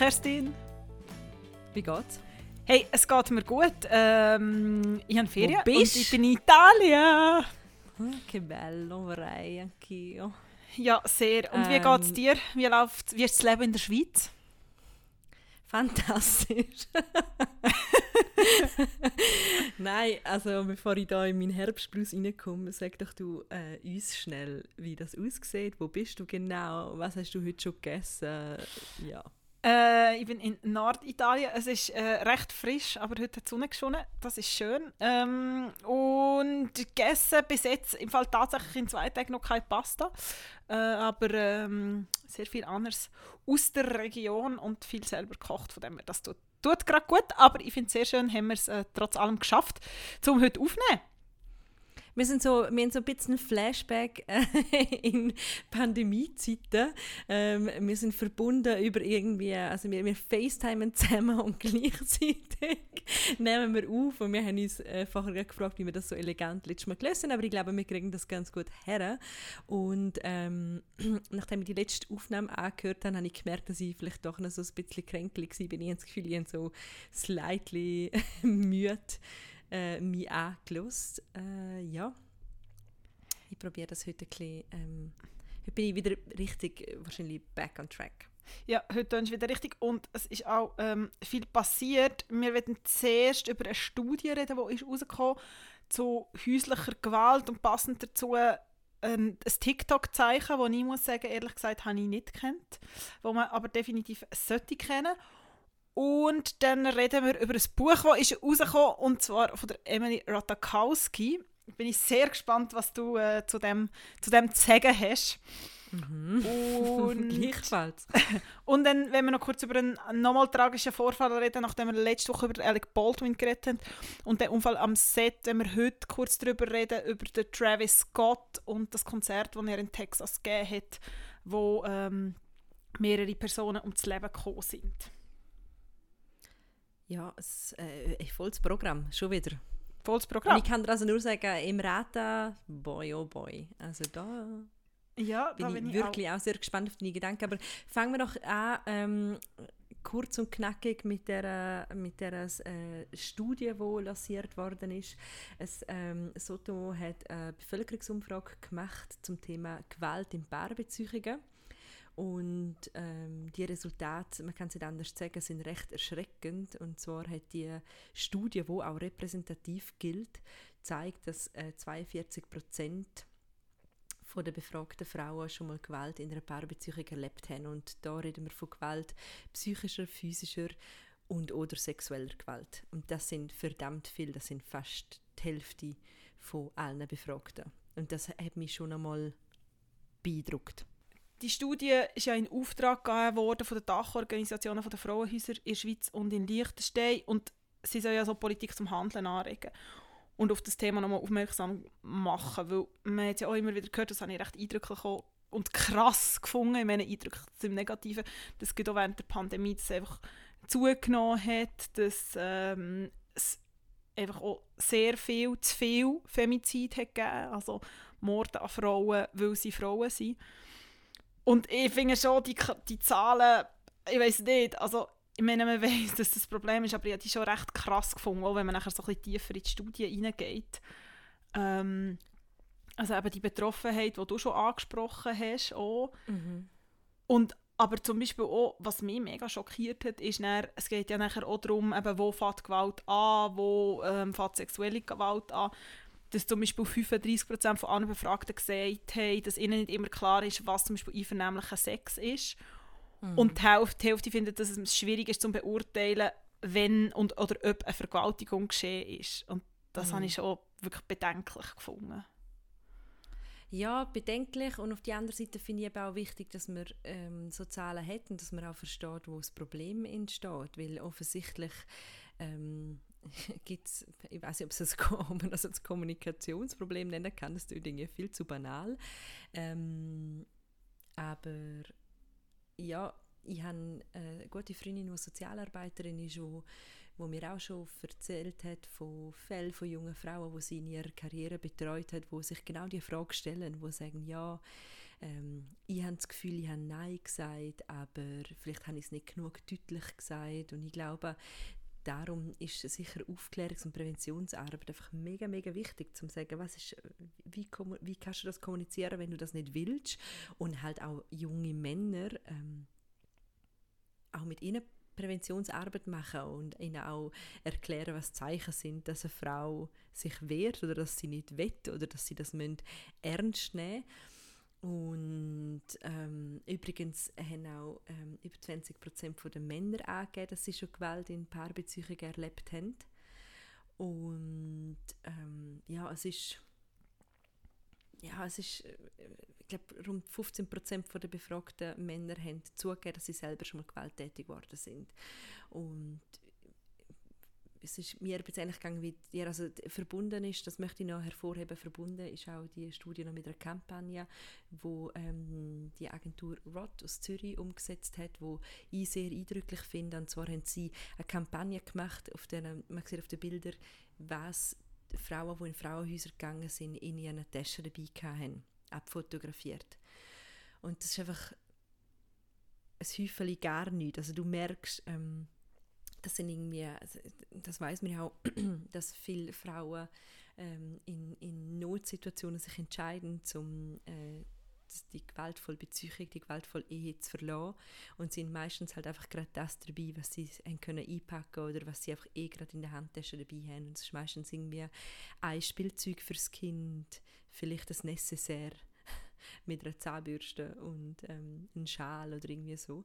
Kerstin. Wie geht's? Hey, es geht mir gut. Ähm, ich habe Ferien Wo bist? und ich bin in Italien. Hm, che bello, vorrei anch'io. Ja, sehr. Und wie Ähm. geht's dir? Wie läuft wie ist das Leben in der Schweiz? Fantastisch. Nein, also bevor ich da in meinen Herbstblues reinkomme, sag doch du äh, uns schnell, wie das aussieht. Wo bist du genau? Was hast du heute schon gegessen? Ja. Äh, ich bin in Norditalien. Es ist äh, recht frisch, aber heute hat die Sonne geschonen. Das ist schön. Ähm, und gegessen bis jetzt im Fall tatsächlich in zwei Tagen noch keine Pasta. Äh, aber ähm, sehr viel anderes aus der Region und viel selber gekocht. Von dem her, das tut, tut gerade gut. Aber ich finde es sehr schön, haben wir es äh, trotz allem geschafft, um heute aufzunehmen. Wir, sind so, wir haben so ein bisschen Flashback äh, in Pandemiezeiten. Ähm, wir sind verbunden über irgendwie, also wir, wir FaceTimen zusammen und gleichzeitig nehmen wir auf. Und wir haben uns äh, vorher gefragt, wie wir das so elegant letztes Mal gelöst haben, aber ich glaube, wir kriegen das ganz gut her. Und ähm, nachdem ich die letzte Aufnahme angehört habe, habe ich gemerkt, dass ich vielleicht doch noch so ein bisschen kränklich war. Ich habe das Gefühl, ich habe so slightly müde äh, mich angelost. Äh, ja. Ich probiere das heute ein bisschen. Ähm, heute bin ich wieder richtig, äh, wahrscheinlich back on track. Ja, heute tun wieder richtig. Und es ist auch ähm, viel passiert. Wir werden zuerst über eine Studie reden, die ist rausgekommen zu häuslicher Gewalt und passend dazu ein, ein TikTok-Zeichen, das ich muss sagen, ehrlich gesagt, habe ich nicht kennt, wo man aber definitiv sollte kennen. Und dann reden wir über ein Buch, das ist rausgekommen, und zwar von der Emily Ratajkowski. Bin ich sehr gespannt, was du äh, zu, dem, zu dem zu sagen hast. Und Gleichfalls. und dann, wenn wir noch kurz über einen nochmal tragischen Vorfall reden, nachdem wir letzte Woche über Alec Baldwin geredet haben und den Unfall am Set, wenn wir heute kurz darüber reden, über den Travis Scott und das Konzert, das er in Texas gegeben hat, wo ähm, mehrere Personen ums Leben gekommen sind. Ja, es, äh, ein volles Programm, schon wieder. Volles Und Programm. ich kann dir also nur sagen, im Rata, boy oh boy. Also da Ja, da bin bin ich ich wirklich auch. sehr gespannt auf deine Gedanken. Aber fangen wir doch an, ähm, kurz und knackig mit der, mit der äh, Studie, die lanciert worden ist. Es, ähm, Soto hat eine Bevölkerungsumfrage gemacht zum Thema Gewalt in Paarbeziehungen. Und ähm, die Resultate, man kann es nicht anders sagen, sind recht erschreckend. Und zwar hat die Studie, die auch repräsentativ gilt, zeigt, dass äh, 42 Prozent von den befragten Frauen schon mal Gewalt in einer Paarbeziehung erlebt haben. Und da reden wir von Gewalt psychischer, physischer und oder sexueller Gewalt. Und das sind verdammt viel, das sind fast die Hälfte von allen Befragten. Und das hat mich schon einmal beeindruckt. Die Studie ist ja in Auftrag gegeben worden von den Dachorganisationen der Frauenhäuser in der Schweiz und in Liechtenstein und sie soll ja so Politik zum Handeln anregen und auf das Thema nochmal aufmerksam machen, weil man hat ja auch immer wieder gehört, das habe ich recht eindrücklich auch und krass gefunden, ich meine eindrücklich im Negativen, dass gerade auch während der Pandemie das einfach zugenommen hat, dass ähm, es einfach auch sehr viel, zu viel Femizid hat gegeben, also Morde an Frauen, weil sie Frauen sind. Und ich finde schon, die, die Zahlen, ich weiß nicht, also ich meine, man weiß, dass das Problem ist, aber ich habe die schon recht krass gefunden, auch wenn man nachher so ein bisschen tiefer in die Studie reingeht. Ähm, also eben die Betroffenheit, die du schon angesprochen hast, auch. Und aber zum Beispiel auch, was mich mega schockiert hat, ist dann, es geht ja nachher auch darum, eben, wo fängt Gewalt an, wo ähm, fängt sexuelle Gewalt an. Dass zum Beispiel 35% von allen Befragten gesagt haben, dass ihnen nicht immer klar ist, was zum Beispiel einvernehmlicher Sex ist. Und die Hälfte, die Hälfte findet, dass es schwierig ist zu beurteilen, wenn und, oder ob eine Vergewaltigung geschehen ist. Und das habe ich schon wirklich bedenklich gefunden. Ja, bedenklich. Und auf der anderen Seite finde ich eben auch wichtig, dass man ähm, so Zahlen hat und dass man auch versteht, wo das Problem entsteht. Weil offensichtlich ähm, gibt es, ich weiß nicht, ob, es ob man das als Kommunikationsproblem nennen kann, das ist irgendwie viel zu banal. Ähm, aber ja, ich habe eine gute Freundin, die Sozialarbeiterin ist, wo, wo mir auch schon erzählt hat von Fällen von jungen Frauen, die sie in ihrer Karriere betreut hat, wo sich genau die Frage stellen, wo sagen, ja, ähm, ich habe das Gefühl, ich habe Nein gesagt, aber vielleicht habe ich es nicht genug deutlich gesagt und ich glaube, darum ist sicher Aufklärungs- und Präventionsarbeit einfach mega, mega wichtig, zu sagen, was ist, wie, wie kannst du das kommunizieren, wenn du das nicht willst und halt auch junge Männer ähm, auch mit ihnen Präventionsarbeit machen und ihnen auch erklären, was Zeichen sind, dass eine Frau sich wehrt oder dass sie nicht will oder dass sie das ernst nehmen. Und ähm, übrigens haben auch ähm, über 20% der Männer angegeben, dass sie schon Gewalt in Paarbeziehungen erlebt haben. Und ähm, ja, es ist, ja, es ist, äh, ich glaube, rund 15% der befragten Männer haben zugegeben, dass sie selber schon mal gewalttätig geworden sind. Und es ist mir jetzt eigentlich gegangen, wie dir also verbunden ist, das möchte ich noch hervorheben, verbunden ist auch die Studie noch mit einer Kampagne, wo ähm, die Agentur ROT aus Zürich umgesetzt hat, wo ich sehr eindrücklich finde. Und zwar haben sie eine Kampagne gemacht, auf den, man sieht auf den Bildern, was Frauen, die in Frauenhäuser gegangen sind, in ihren Taschen dabei hatten, abfotografiert. Und das ist einfach ein Häufchen gar nichts. Also du merkst, ähm, das sind irgendwie, also, das weiß man ja auch, dass viele Frauen ähm, in, in Notsituationen sich entscheiden, um äh, die gewaltvolle Beziehung, die gewaltvolle Ehe zu verlassen und sind meistens halt einfach gerade das dabei, was sie können einpacken oder was sie einfach eh gerade in der Handtasche dabei haben. Und es ist meistens irgendwie ein Spielzeug fürs Kind, vielleicht das Necessaire mit einer Zahnbürste und ähm, ein Schal oder irgendwie so.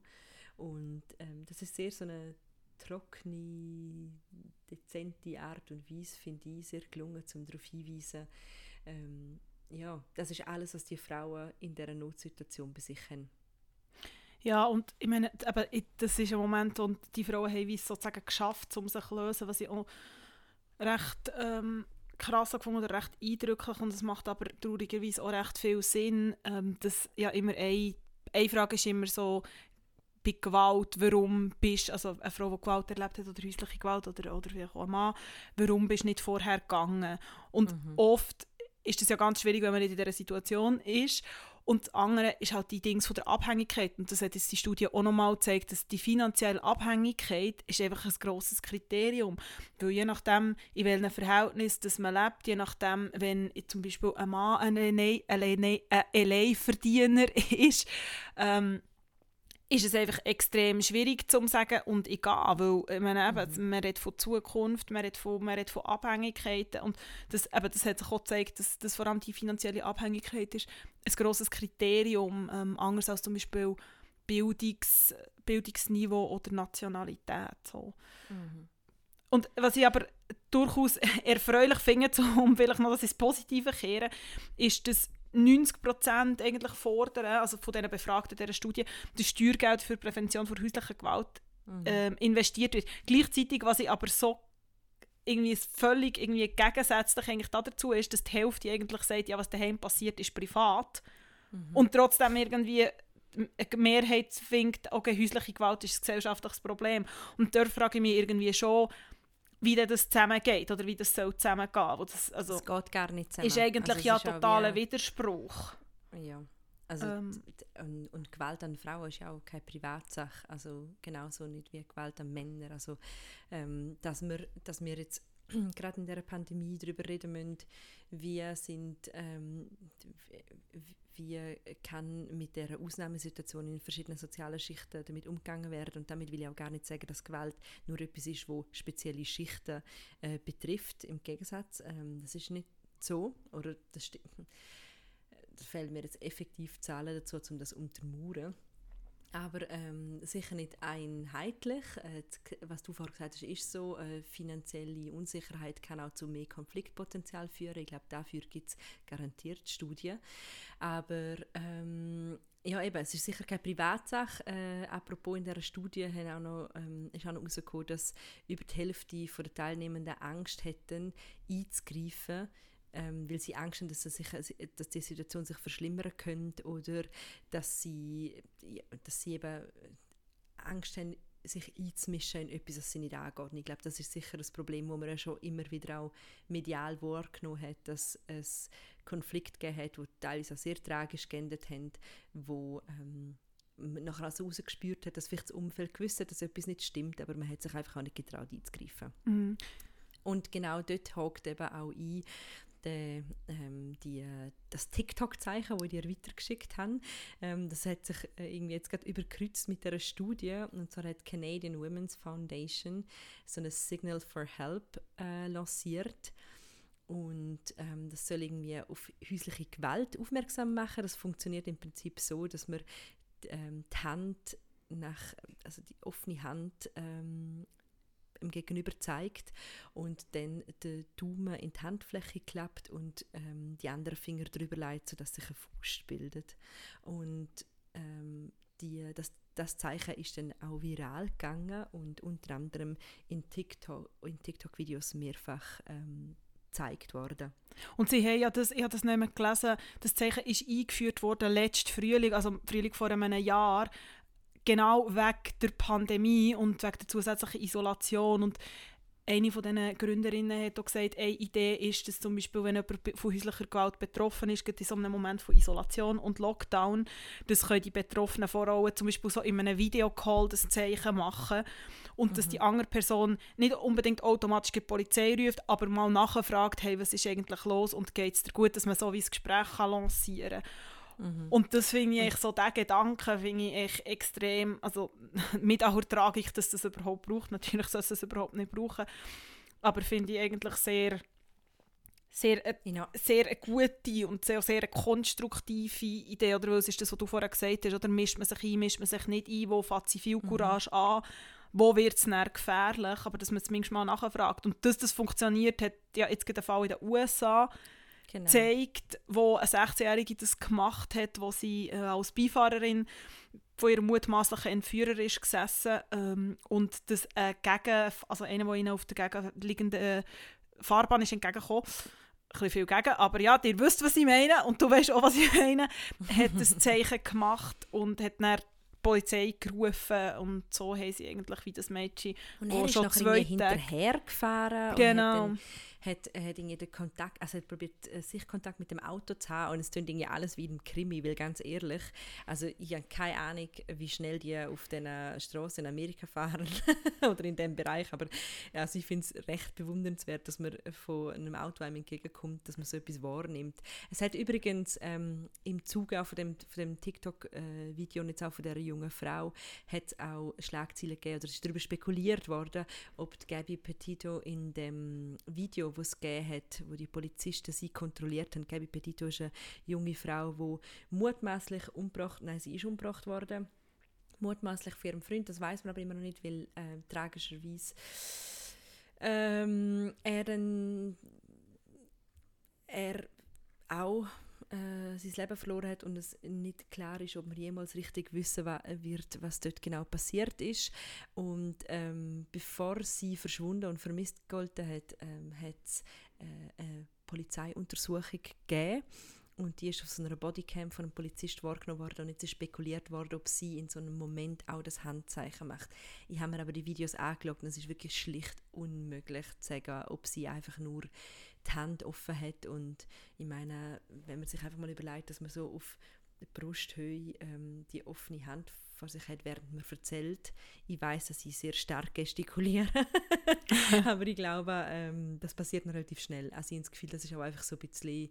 Und ähm, das ist sehr so eine trockene, dezente Art und Weise finde ich sehr gelungen, um darauf hinzuweisen, ähm, ja, das ist alles, was die Frauen in dieser Notsituation bei sich haben. Ja, und ich meine, aber das ist ein Moment, und die Frauen haben es sozusagen geschafft, um sich zu lösen, was ich auch recht ähm, krass gefunden oder recht eindrücklich und es macht aber traurigerweise auch recht viel Sinn, ähm, dass ja immer eine, eine Frage ist immer so, bei Gewalt, warum bist also eine Frau, die Gewalt erlebt hat oder häusliche Gewalt oder, oder vielleicht auch ein Mann, warum bist du nicht vorher gegangen? Und mhm. oft ist das ja ganz schwierig, wenn man nicht in dieser Situation ist. Und das andere ist halt die Dings von der Abhängigkeit. Und das hat jetzt die Studie auch nochmal gezeigt, dass die finanzielle Abhängigkeit ist einfach ein grosses Kriterium. Weil je nachdem, in welchem Verhältnis das man lebt, je nachdem, wenn zum Beispiel ein Mann ein Alleinverdiener ist, ähm, ist es einfach extrem schwierig zu sagen und egal, weil meine, eben, mhm. man redet von Zukunft, man redet von, man redet von Abhängigkeiten und das, eben, das hat sich auch gezeigt, dass, dass vor allem die finanzielle Abhängigkeit ist ein grosses Kriterium, ähm, anders als zum Beispiel Bildungs, Bildungsniveau oder Nationalität. So. Mhm. Und was ich aber durchaus erfreulich finde, um vielleicht noch das ins Positive zu kehren, ist, dass 90 Prozent eigentlich fordern, also von diesen Befragten dieser Studie, das Steuergeld für die Prävention von häuslicher Gewalt mhm. ähm, investiert wird. Gleichzeitig, was ich aber so irgendwie völlig irgendwie gegensätzlich eigentlich dazu ist, dass die Hälfte eigentlich sagt, ja, was daheim passiert, ist privat. Mhm. Und trotzdem irgendwie eine Mehrheit findet, okay, häusliche Gewalt ist ein gesellschaftliches Problem. Und dort frage ich mich irgendwie schon, wie das zusammengeht oder wie das soll zusammengehen. Das, also, das geht gar nicht zusammen. Ist eigentlich also ja totaler Widerspruch. Ja. Also, ähm, und, und, Gewalt an Frauen ist ja auch keine Privatsache, also genauso nicht wie Gewalt an Männern. Also, ähm, dass, wir, dass wir jetzt gerade in der Pandemie darüber reden müssen, wie sind ähm, wie kann mit der Ausnahmesituation in verschiedenen sozialen Schichten damit umgegangen werden. Und damit will ich auch gar nicht sagen, dass Gewalt nur etwas ist, wo spezielle Schichten äh, betrifft. Im Gegensatz, ähm, das ist nicht so. Oder das stimmt. Da fehlen mir jetzt effektiv Zahlen dazu, um das untermauern aber ähm, sicher nicht einheitlich. Äh, was du vorhin gesagt hast, ist so, äh, finanzielle Unsicherheit kann auch zu mehr Konfliktpotenzial führen. Ich glaube, dafür gibt es garantiert Studien. Aber ähm, ja, eben, es ist sicher keine Privatsache. Äh, apropos in dieser Studie haben auch noch, ähm, ist auch noch herausgekommen, dass über die Hälfte der Teilnehmenden Angst hätten, einzugreifen ähm, weil sie Angst haben, dass, sich, dass die Situation sich verschlimmern könnte oder dass sie, dass sie eben Angst haben, sich einzumischen in etwas, das sie nicht angeht. Und ich glaube, das ist sicher das Problem, das man ja schon immer wieder auch medial wahrgenommen hat, dass es Konflikte gegeben hat, die teilweise auch sehr tragisch geendet haben, wo ähm, man nachher also rausgespürt hat, dass vielleicht das Umfeld gewusst hat, dass etwas nicht stimmt, aber man hat sich einfach auch nicht getraut einzugreifen. Mhm. Und genau dort hakt eben auch ein, der, ähm, die, äh, das TikTok-Zeichen, das ich dir weitergeschickt habe. Ähm, das hat sich äh, irgendwie jetzt gerade überkreuzt mit einer Studie. Und zwar hat Canadian Women's Foundation so ein Signal for Help äh, lanciert. Und ähm, das soll irgendwie auf häusliche Gewalt aufmerksam machen. Das funktioniert im Prinzip so, dass man ähm, die Hand nach, also die offene Hand ähm, dem Gegenüber zeigt und dann den Daumen in die Handfläche klappt und ähm, die anderen Finger drüber legt, sodass sich ein Fuß bildet. Und ähm, die, das, das Zeichen ist dann auch viral gegangen und unter anderem in TikTok, in TikTok-Videos mehrfach ähm, gezeigt worden. Und sie haben ja das, ich habe das nicht mehr gelesen, das Zeichen ist eingeführt worden letzten Frühling, also Frühling vor einem Jahr, genau wegen der Pandemie und wegen der zusätzlichen Isolation. Und eine von diesen Gründerinnen hat auch gesagt, eine Idee ist, dass zum Beispiel, wenn jemand von häuslicher Gewalt betroffen ist, in so einem Moment von Isolation und Lockdown, das können die betroffenen Frauen zum Beispiel so in einem Videocall das Zeichen machen und mhm. dass die andere Person nicht unbedingt automatisch die Polizei ruft, aber mal nachfragt, hey, was ist eigentlich los und geht es dir gut, dass man so wie ein Gespräch kann lancieren kann. Mhm. Und das finde ich so, diesen Gedanken finde ich extrem, also mit auch Tragik, dass das überhaupt braucht. Natürlich soll es das überhaupt nicht brauchen. Aber finde ich eigentlich sehr, sehr, äh, ja. sehr eine gute und sehr, sehr konstruktive Idee. Oder was ist das, was du vorher gesagt hast? Oder mischt man sich ein, mischt man sich nicht ein? Wo fängt sie viel mhm. Courage mhm. an? Wo wird es gefährlich? Aber dass man es zumindest mal nachfragt. Und dass das funktioniert, hat ja jetzt gerade der Fall in den USA genau. zeigt, wo eine 16-Jährige das gemacht hat, wo sie äh, als Beifahrerin von ihrem mutmaßlichen Entführer ist gesessen ähm, und das äh, gegen, also einer, der ihnen auf der gegenliegenden äh, Fahrbahn ist entgegengekommen, ein bisschen viel gegen, aber ja, ihr wisst, was ich meine und du weißt auch, was ich meine, hat das Zeichen gemacht und hat dann Polizei gerufen und so haben sie eigentlich wie das Mädchen, und er ist schon zwei Tage hinterher gefahren genau hat, hat irgendwie Kontakt, also hat probiert, äh, sich Kontakt mit dem Auto zu haben und es tut irgendwie alles wie im Krimi, weil ganz ehrlich, also ich habe keine Ahnung, wie schnell die auf den Straßen in Amerika fahren oder in dem Bereich, aber also ich finde es recht bewundernswert, dass man von einem Auto einem entgegenkommt, dass man so etwas wahrnimmt. Es hat übrigens ähm, im Zuge auch von dem, von dem TikTok-Video und jetzt auch von dieser jungen Frau hat auch Schlagzeilen gegeben oder es ist darüber spekuliert worden, ob die Gabby Petito in dem Video, wo es gegeben hat, wo die Polizisten sie kontrolliert haben. Gabi Petito ist eine junge Frau, die mutmaßlich umgebracht, nein, sie ist umgebracht worden, mutmaßlich für ihren Freund, das weiß man aber immer noch nicht, weil äh, tragischerweise ähm, er dann er auch äh, sein Leben verloren hat und es nicht klar ist, ob man jemals richtig wissen wird, was dort genau passiert ist. Und ähm, bevor sie verschwunden und vermisst gegolten hat, ähm, hat es äh, eine Polizeiuntersuchung gegeben. Und die ist auf so einer Bodycam von einem Polizist wahrgenommen worden und jetzt ist spekuliert worden, ob sie in so einem Moment auch das Handzeichen macht. Ich habe mir aber die Videos angeschaut und es ist wirklich schlicht unmöglich zu sagen, ob sie einfach nur die Hand offen hat. Und ich meine, wenn man sich einfach mal überlegt, dass man so auf der Brusthöhe ähm, die offene Hand vor sich hat, während man erzählt. Ich weiß, dass ich sehr stark gestikuliere, aber ich glaube, ähm, das passiert noch relativ schnell. Also ich habe das Gefühl, das ist auch einfach so ein bisschen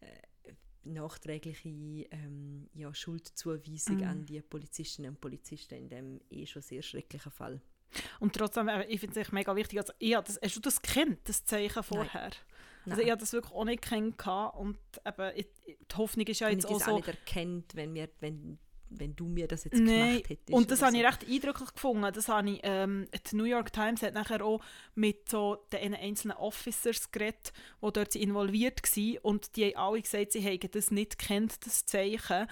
äh, nachträgliche ähm, ja, Schuldzuweisung mm. an die Polizistinnen und Polizisten in dem eh schon sehr schrecklichen Fall. Und trotzdem, äh, ich finde es mega wichtig, also ich das, hast du das kennt, das Zeichen vorher? Nein. Also ich habe das wirklich auch nicht kennt und eben, ich, die Hoffnung ist ja jetzt auch so... Auch nicht erkennt, wenn, wir, wenn, wenn du mir das jetzt nee. gemacht hättest. Und das habe so. ich recht eindrücklich gefunden. Das habe ich, ähm, die New York Times hat nachher auch mit so den einzelnen Officers geredet, die dort involviert waren und die haben alle gesagt, sie hätten das nicht kennt, das Zeichen.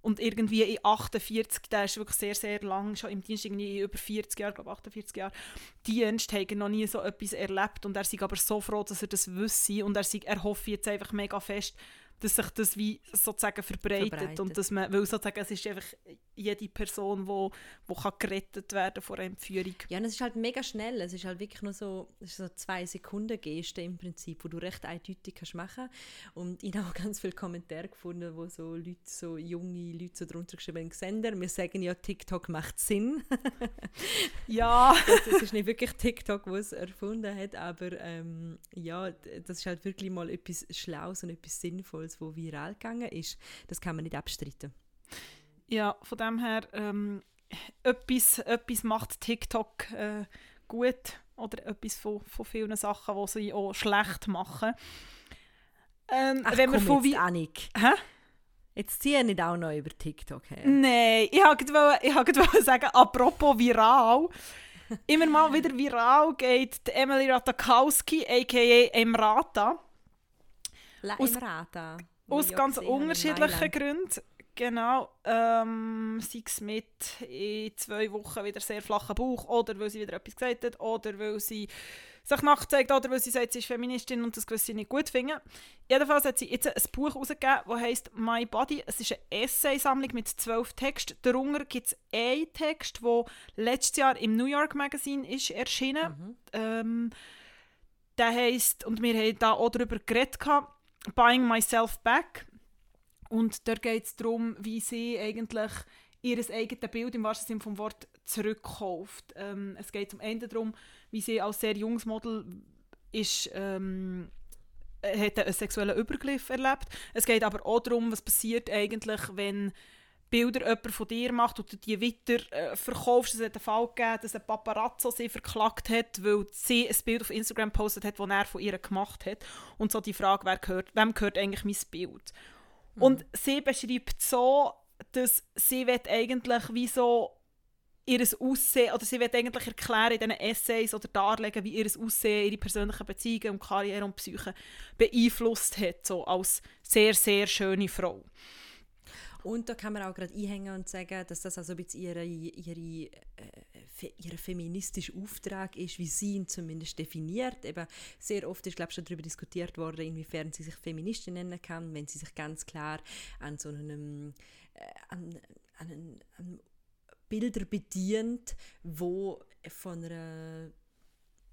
Und irgendwie in 48, der ist wirklich sehr, sehr lang, schon im Dienst, irgendwie über 40 Jahre, glaube 48 Jahre, Dienst, hat er noch nie so etwas erlebt. Und er ist aber so froh, dass er das wüsste. Und er, sei, er hofft jetzt einfach mega fest, dass sich das wie sozusagen verbreitet, Verbreitet. und dass man, weil sozusagen es ist einfach jede Person, wo, wo kann gerettet werden vor einer Entführung. Ja, und es ist halt mega schnell. Es ist halt wirklich nur so, so zwei Sekunden Geste im Prinzip, wo du recht eindeutig kannst machen Und ich habe auch ganz viele Kommentare gefunden, wo so Leute, so junge Leute so drunter geschrieben haben, «Gesender, wir sagen ja, TikTok macht Sinn.» Ja, Das ist nicht wirklich TikTok, was es erfunden hat, aber ähm, ja, das ist halt wirklich mal etwas Schlaues und etwas Sinnvolles, wo viral gegangen ist. Das kann man nicht abstreiten. ja, von dem her, ähm, etwas, etwas macht TikTok äh, gut oder etwas von, von vielen Sachen, die sie auch schlecht machen. Ähm, Ach, wenn wir von jetzt, Annik. Hä? Jetzt zieh nicht auch noch über TikTok her. Nein, ich wollte ich sagen, apropos viral. Immer mal wieder viral geht die Emily Ratakowski, a.k.a. Emrata, La aus- aus ganz unterschiedlichen. Gründen. Genau, ähm, sei es mit in zwei Wochen wieder sehr flachen Bauch oder weil sie wieder etwas gesagt hat oder weil sie sich nackt zeigt oder weil sie sagt, sie ist Feministin und das gewisse nicht gut finden. Jedenfalls hat sie jetzt ein Buch herausgegeben, das heisst «My Body». Es ist eine Essaysammlung mit zwölf Texten. Darunter gibt es einen Text, der letztes Jahr im New York Magazine ist erschienen Mhm. ähm, der heisst, und wir haben da auch darüber geredet, gehabt, «Buying Myself Back». Und dort geht es darum, wie sie eigentlich ihr eigenes Bild im wahrsten Sinne vom Wort zurückkauft. Ähm, es geht zum Ende darum, wie sie als sehr junges Model ist, ähm, äh, hat einen sexuellen Übergriff erlebt. Es geht aber auch darum, was passiert eigentlich, wenn Bilder jemand von dir macht und du die weiter äh, verkaufst. Es hat einen Fall gegeben, dass ein Paparazzo sie verklagt hat, weil sie ein Bild auf Instagram gepostet hat, das er von ihr gemacht hat. Und so die Frage, wer gehört, wem gehört eigentlich mein Bild? Und sie beschreibt so, dass sie eigentlich wie so ihr Aussehen, oder sie will eigentlich erklären in diesen Essays oder darlegen, wie ihr Aussehen, ihre persönlichen Beziehungen und Karriere und Psyche beeinflusst hat, so als sehr, sehr schöne Frau. Und da kann man auch gerade einhängen und sagen, dass das also ein bisschen ihre, ihre, äh, ihr feministischer Auftrag ist, wie sie ihn zumindest definiert. Eben sehr oft ist glaube ich, schon darüber diskutiert worden, inwiefern sie sich Feministin nennen kann, wenn sie sich ganz klar an so einem äh, an, an, an, an Bilder bedient, wo von einer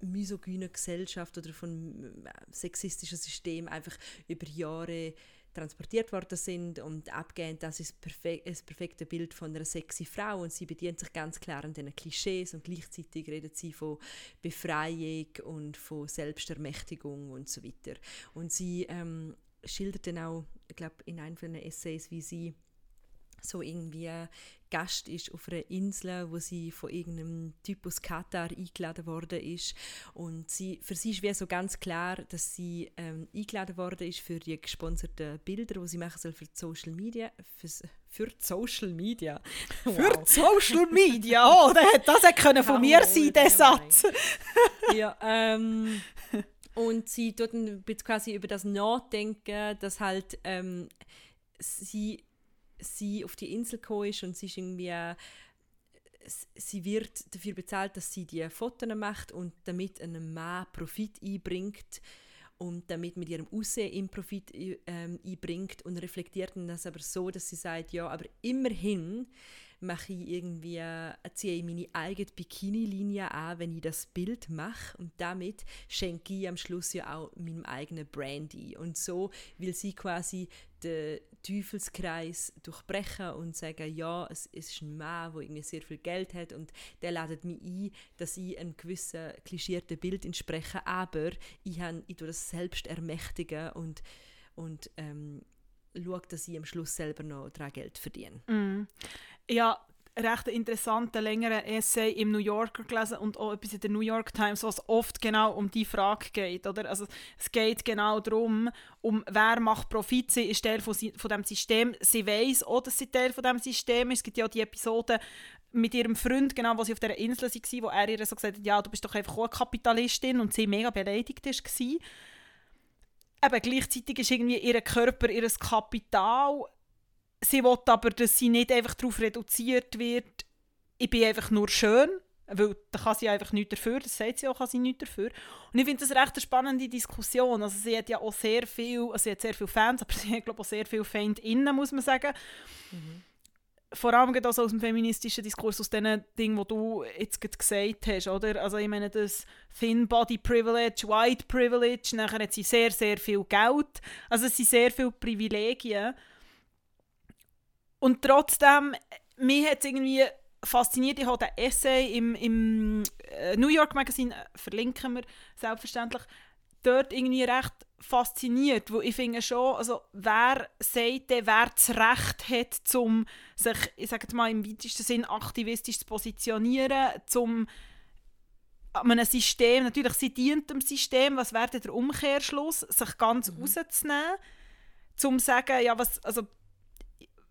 misogynen Gesellschaft oder von äh, sexistischen System einfach über Jahre transportiert worden sind und abgehend, das ist perfe das perfekte Bild von einer sexy Frau und sie bedient sich ganz klar an diesen Klischees und gleichzeitig redet sie von Befreiung und von Selbstermächtigung und so weiter. Und sie ähm, schildert dann auch, ich glaube, in einem von den Essays, wie sie so irgendwie Gast ist auf einer Insel, wo sie von irgendeinem Typ aus Katar eingeladen worden ist und sie, für sie ist wie so ganz klar, dass sie ähm, eingeladen worden ist für die gesponserten Bilder, die sie machen soll für Social Media, für Social Media. Für die Social Media, oh, das hätte können von mir sein, der. Satz. ja, ähm, und sie tut quasi über das nachdenken, dass halt ähm, sie, sie auf die Insel gekommen ist und sie ist irgendwie äh, sie wird dafür bezahlt, dass sie die Fotos macht und damit einem Mann Profit einbringt und damit mit ihrem Aussehen im Profit äh, ähm, einbringt und reflektiert das aber so, dass sie sagt, ja, aber immerhin mache ich irgendwie, äh, ziehe ich meine eigene Bikini-Linie an, wenn ich das Bild mache und damit schenke ich am Schluss ja auch meinem eigenen Brand ein. Und so will sie quasi den Teufelskreis durchbrechen und sagen, ja, es, ist ein Mann, der irgendwie sehr viel Geld hat und der ladet mich ein, dass ich einem gewissen klischierten Bild entspreche, aber ich, han, ich tue das selbst ermächtigen und, und ähm, schaue, dass ich am Schluss selber noch daran Geld verdiene. Mm. Ja, recht interessanten, längeren Essay im New Yorker gelesen und auch etwas in der New York Times, was oft genau um die Frage geht. Oder? Also, es geht genau darum, um wer macht Profit. Sie ist Teil von, von dem System. Sie weiß auch, dass sie Teil von dem System ist. Es gibt ja auch die Episode mit ihrem Freund, genau, wo sie auf dieser Insel war, wo er ihr so gesagt hat, ja, du bist doch einfach auch eine Kapitalistin und sie mega beleidigt war. Eben, gleichzeitig ist irgendwie ihr Körper ihr Kapital sie will aber, dass sie nicht einfach darauf reduziert wird, ich bin einfach nur schön, Weil da kann sie einfach nichts dafür, das sagt sie auch, kann sie nichts dafür. Und ich finde das recht eine spannende Diskussion. Also sie hat ja auch sehr viel, also sie hat sehr viele Fans, aber sie hat glaube auch sehr viele FeindInnen, muss man sagen. Mhm. Vor allem also aus dem feministischen Diskurs, aus den Dingen, die du jetzt gesagt hast, oder? Also ich meine, das Thin Body Privilege, White Privilege, nachher hat sie sehr, sehr viel Geld. Also es sind sehr viele Privilegien. Und trotzdem, mir hat es irgendwie fasziniert. Ich habe den Essay im, im äh, New York Magazine, äh, verlinken wir selbstverständlich, dort irgendwie recht fasziniert, wo ich finde schon, also wer sagt denn, wer das Recht hat, um sich, ich sage mal im weitesten Sinn aktivistisch zu positionieren, zum einem System, natürlich sie dient dem System, was wäre der Umkehrschluss, sich ganz mhm. rauszunehmen, zum sagen, ja was, also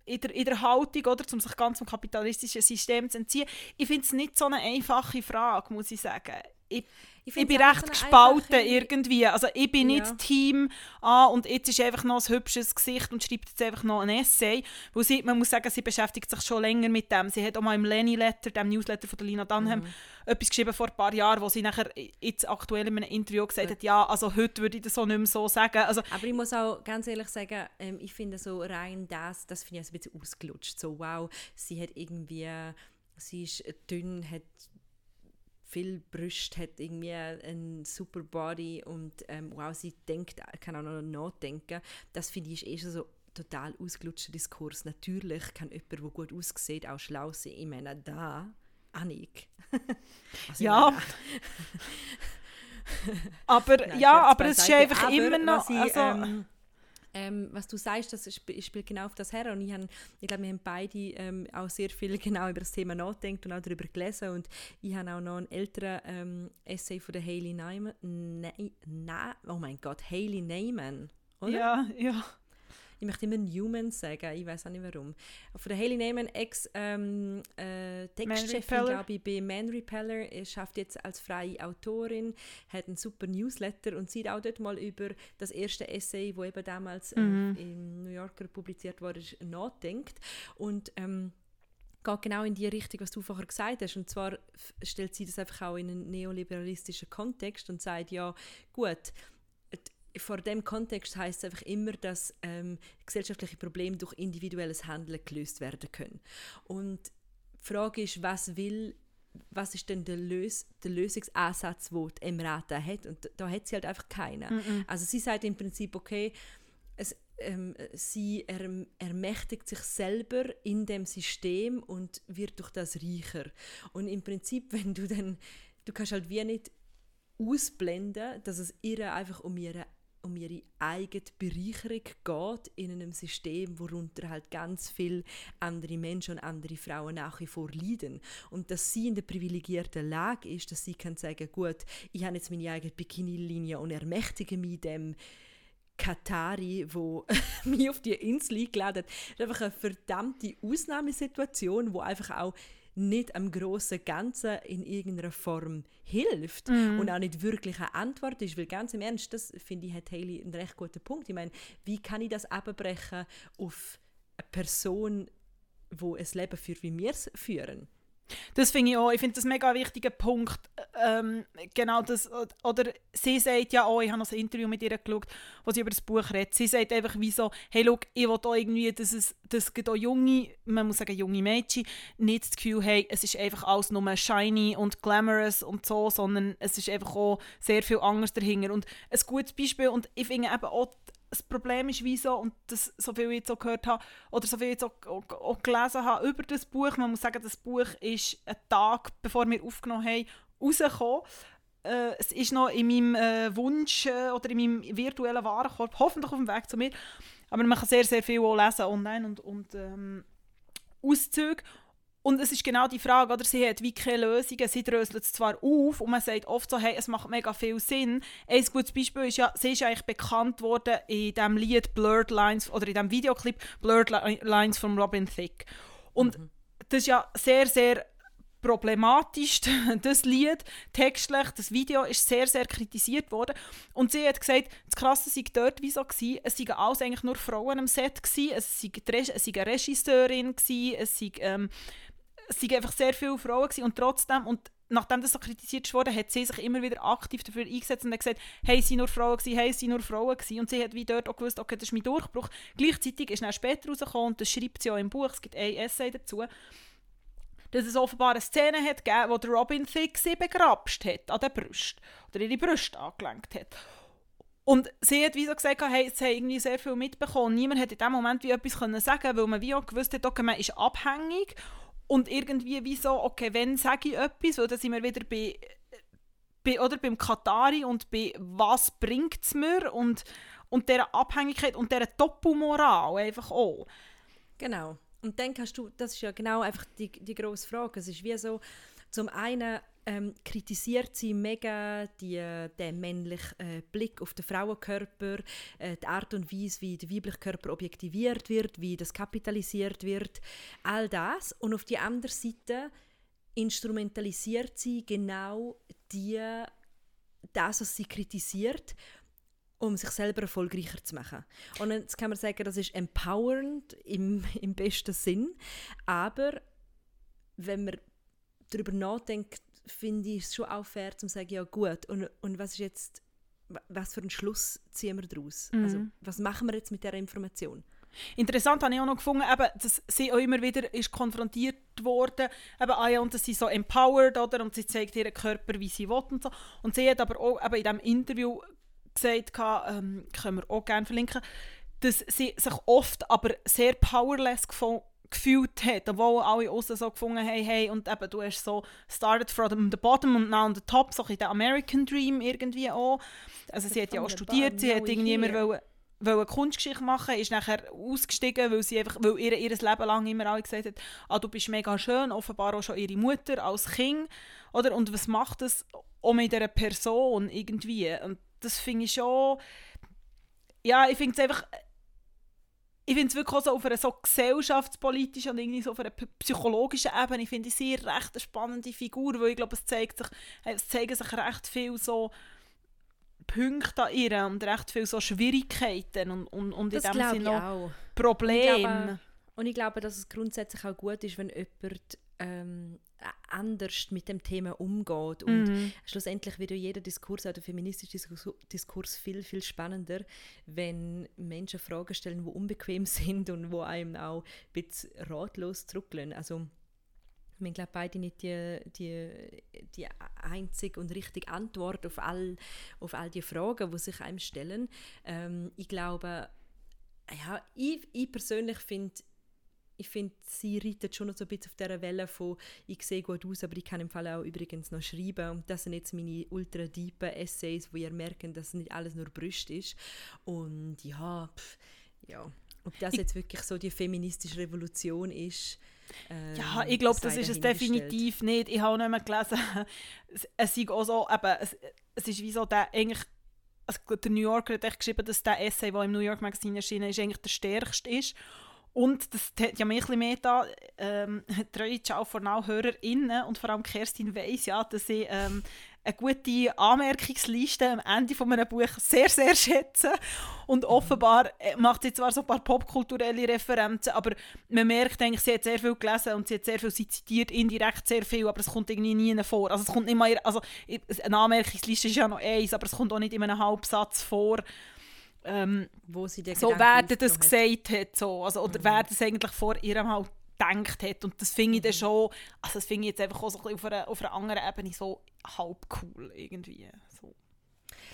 in der, in der Haltung, oder, um sich ganz vom kapitalistischen System zu entziehen. Ich finde es nicht so eine einfache Frage, muss ich sagen. Ich, ich, ich bin recht gespalten irgendwie. Also ich bin ja. nicht Team A und jetzt ist einfach noch ein hübsches Gesicht und schreibt jetzt einfach noch ein Essay. Weil sie, man muss sagen, sie beschäftigt sich schon länger mit dem. Sie hat auch mal im Lenny Letter, dem Newsletter von der Lina Dunham, mhm. etwas geschrieben vor ein paar Jahren, wo sie nachher jetzt aktuell in einem Interview gesagt hat, ja, also heute würde ich das so nicht mehr so sagen. Also, Aber ich muss auch ganz ehrlich sagen, ähm, ich finde so rein das, das finde ich ein bisschen ausgelutscht. So wow, sie hat irgendwie, sie ist dünn, hat viel Brüste, hat irgendwie einen super Body und ähm, wow, sie denkt, kann auch noch nachdenken. Das finde ich ist eh so total ausgelutschter Diskurs. Natürlich kann jemand, der gut aussieht, auch schlau sein. Ich meine, da, Annik. also ja. aber Nein, ja, aber es ist einfach aber, immer noch... Ich, also, ähm, ähm, was du sagst, das sp spielt genau auf das her. Und ich, ich glaube, wir haben beide ähm, auch sehr viel genau über das Thema nachgedacht und auch darüber gelesen. Und ich habe auch noch einen älteren ähm, Essay von der Hayley Neyman. Ne, ne, oh mein Gott, Hayley Neyman, oder? Ja, ja ich möchte immer Newman sagen, ich weiß auch nicht warum. Von der Hayley Neyman, Ex-Textchefin, ähm, äh, glaube ich, bei Man Repeller, er schafft jetzt als freie Autorin, hat einen super Newsletter und sie hat auch dort mal über das erste Essay, wo eben damals äh, mhm. im New Yorker publiziert wurde, nachdenkt. Und ähm, geht genau in die Richtung, was du vorher gesagt hast. Und zwar stellt sie das einfach auch in einen neoliberalistischen Kontext und sagt, ja, gut, vor dem Kontext heißt es einfach immer, dass ähm, gesellschaftliche Probleme durch individuelles Handeln gelöst werden können. Und die Frage ist, was will was ist denn der, Lös der Lösungsansatz, den die Emirate hat? Und da hat sie halt einfach keinen. Mm -mm. Also sie sagt im Prinzip, okay, es, ähm, sie erm ermächtigt sich selber in dem System und wird durch das reicher. Und im Prinzip, wenn du dann, du kannst halt wie nicht ausblenden, dass es ihr einfach um ihre um ihre eigene Bereicherung geht in einem System, worunter halt ganz viele andere Menschen und andere Frauen nach wie vor leiden. Und dass sie in der privilegierten Lage ist, dass sie kann sagen, gut, ich habe jetzt meine eigene Bikini-Linie und ermächtige mich dem Katari, wo mich auf die Insel eingeladen hat. Das ist einfach eine verdammte Ausnahmesituation, wo einfach auch nicht am grossen Ganzen in irgendeiner Form hilft mm. und auch nicht wirklich eine Antwort ist, weil ganz im Ernst, das finde ich, hat Haley einen recht guten Punkt. Ich meine, wie kann ich das abbrechen auf eine Person, wo ein Leben führt, wie wir es führen? Das finde ich auch. Ich finde das mega wichtiger Punkt. Ähm, genau das. Oder sie sagt ja auch, ich habe noch ein Interview mit ihr geschaut, wo sie über das Buch redet. Sie sagt einfach wie so, hey, look, ich will auch irgendwie, dass es dass auch junge, man muss sagen junge Mädchen, nicht das Gefühl haben, es ist einfach alles nur shiny und glamorous und so, sondern es ist einfach auch sehr viel anderes dahinter. Und ein gutes Beispiel, und ich finde eben auch, das Problem ist wie so, und das, so viel ich jetzt auch gehört habe, oder so viel ich jetzt auch, auch, auch, gelesen habe über das Buch, man muss sagen, das Buch ist einen Tag, bevor wir aufgenommen haben, rausgekommen. Äh, es ist noch in meinem äh, Wunsch äh, oder in meinem virtuellen Warenkorb, hoffentlich auf dem Weg zu mir. Aber man kann sehr, sehr viel auch lesen online und, und ähm, Auszüge. Und es ist genau die Frage, oder? sie hat wie keine Lösungen, sie dröselt es zwar auf und man sagt oft so, hey, es macht mega viel Sinn. Ein gutes Beispiel ist ja, sie ist eigentlich bekannt worden in dem Lied Blurred Lines, oder in dem Videoclip Blurred Lines von Robin Thicke. Und mhm. das ist ja sehr, sehr problematisch, das Lied, textlich, das Video ist sehr, sehr kritisiert worden. Und sie hat gesagt, das Krasse sei dort wie so gewesen, es seien alles eigentlich nur Frauen am Set gewesen, es sei, eine Regisseurin gewesen, es sei ähm, es waren einfach sehr viele Frauen gewesen, und trotzdem, und nachdem das so kritisiert wurde, hat sie sich immer wieder aktiv dafür eingesetzt und hat gesagt, hey, sie nur Frauen gewesen, hey, sie nur Frauen gewesen. Und sie hat wie dort auch gewusst, okay, das ist mein Durchbruch. Gleichzeitig ist dann später rausgekommen, und das schreibt sie auch im Buch, es gibt ein Essay dazu, dass es offenbar eine Szene hat gegeben, wo Robin Thicke sie begrapscht hat an der Brust oder ihre Brust angelenkt hat. Und sie hat wie so gesagt, hey, sie haben irgendwie sehr viel mitbekommen. Niemand hat in dem Moment wie etwas können sagen, weil man wie auch gewusst hat, okay, man ist abhängig und irgendwie wie so, okay, wenn sage ich etwas, dann sind wir wieder bei, bei oder beim Katari und bei was bringt es mir und, und dieser Abhängigkeit und dieser Doppelmoral einfach auch. Genau. Und dann kannst du, das ist ja genau einfach die, die grosse Frage. Es ist wie so, zum einen ähm, kritisiert sie mega die, den männlichen äh, Blick auf den Frauenkörper, äh, die Art und Weise, wie der weibliche Körper objektiviert wird, wie das kapitalisiert wird, all das. Und auf die andere Seite instrumentalisiert sie genau die, das, was sie kritisiert, um sich selber erfolgreicher zu machen. Und jetzt kann man sagen, das ist empowernd im, im besten Sinn, aber wenn man darüber nachdenkt, finde ich es schon auch fair zu sagen, ja gut, und, und was ist jetzt, was für einen Schluss ziehen wir daraus? Mhm. Also was machen wir jetzt mit dieser Information? Interessant habe ich auch noch gefunden, eben, dass sie auch immer wieder ist konfrontiert worden, eben, ah ja, und dass sie so empowered, oder, und sie zeigt ihren Körper, wie sie will und so. Und sie hat aber auch eben in diesem Interview gesagt, ähm, können wir auch gerne verlinken, dass sie sich oft aber sehr powerless gefunden gefühlt hat, obwohl alle außen so gefunden haben, hey, und eben, du hast so started from the bottom und now on the top, so in der American Dream irgendwie auch. Also sie hat ja auch studiert, sie hat irgendwie immer wollen, wollen Kunstgeschichte machen, ist nachher ausgestiegen, weil sie einfach, weil ihr, ihr Leben lang immer alle gesagt hat, ah, du bist mega schön, offenbar auch schon ihre Mutter als Kind, oder? Und was macht das auch mit dieser Person irgendwie? Und das finde ich schon, ja, ich finde es einfach ich finde es wirklich auch so auf einer so gesellschaftspolitischen und irgendwie so auf einer psychologischen Ebene, ich finde ich sie recht eine spannende Figur, weil ich glaube, es, zeigt sich, es zeigen sich recht viel so Punkte an ihr und recht viele so Schwierigkeiten und, und, und in dem Sinne noch Probleme. Und ich glaube, dass es grundsätzlich auch gut ist, wenn jemand ähm, anders mit dem Thema umgeht. Und mhm. schlussendlich wird ja jeder Diskurs, auch der feministische Diskurs, viel, viel spannender, wenn Menschen Fragen stellen, die unbequem sind und wo einem auch ein bisschen ratlos zurücklassen. Also, wir glaube beide nicht die, die, die einzige und richtige Antwort auf all, auf all die Fragen, die sich einem stellen. Ähm, ich glaube, ja, ich, ich persönlich finde, ich finde, sie reitet schon noch so ein bisschen auf dieser Welle von «Ich sehe gut aus, aber ich kann im Fall auch übrigens noch schreiben». Und das sind jetzt meine ultra deepen Essays, wo ihr merkt, dass nicht alles nur Brüste ist. Und ja, pff, ja, ob das jetzt wirklich so die feministische Revolution ist, ähm, ja, ich glaube, das ist es definitiv nicht. Ich habe auch nicht mehr gelesen, es, es ist auch so, eben, es, es ist wie so der eigentlich also der New Yorker hat geschrieben, dass der Essay, der im New York Magazine erschienen ist, eigentlich der stärkste ist. Und das hat ja mich ein mehr da, ähm, treue Ciao vor HörerInnen und vor allem Kerstin weiss ja, dass ich ähm, eine gute Anmerkungsliste am Ende von einem Buch sehr, sehr schätze. Und offenbar äh, macht sie zwar so ein paar popkulturelle Referenzen, aber man merkt eigentlich, sie hat sehr viel gelesen und sie hat sehr viel, sie zitiert indirekt sehr viel, aber es kommt irgendwie nie vor. Also es kommt nicht mal, also eine Anmerkungsliste ist ja noch eins, aber es kommt auch nicht in einem Halbsatz vor ähm, wo sie so wer das gesagt hat, so, also, oder mhm. wer das eigentlich vor ihrem halt gedacht hat und das finde ich dann mhm. schon, also das finde ich jetzt einfach auch so ein auf einer, auf einer anderen Ebene so halb cool irgendwie, so.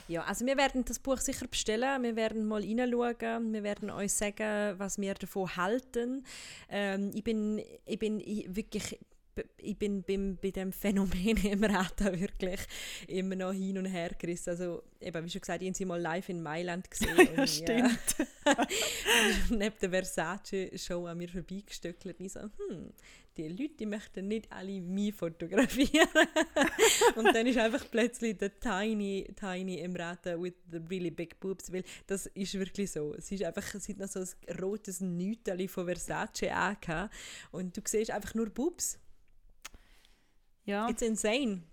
Ja, also wir werden das Buch sicher bestellen, wir werden mal reinschauen, wir werden euch sagen, was wir davon halten. Ähm, ich bin, ich bin wirklich ich bin beim, bei dem Phänomen im Rata wirklich immer noch hin und her gerissen. Also, eben, wie schon gesagt, ich habe sie mal live in Mailand gesehen. ja, stimmt. Ja, neben der Versace-Show an mir vorbeigestöckelt. Und ich so, hm, die Leute die möchten nicht alle mich fotografieren. und dann ist einfach plötzlich der tiny, tiny Emrata with the really big boobs, weil das ist wirklich so. Es ist einfach, es hat noch so ein rotes Nüteli von Versace angehabt und du siehst einfach nur Boobs. Ja. It's insane.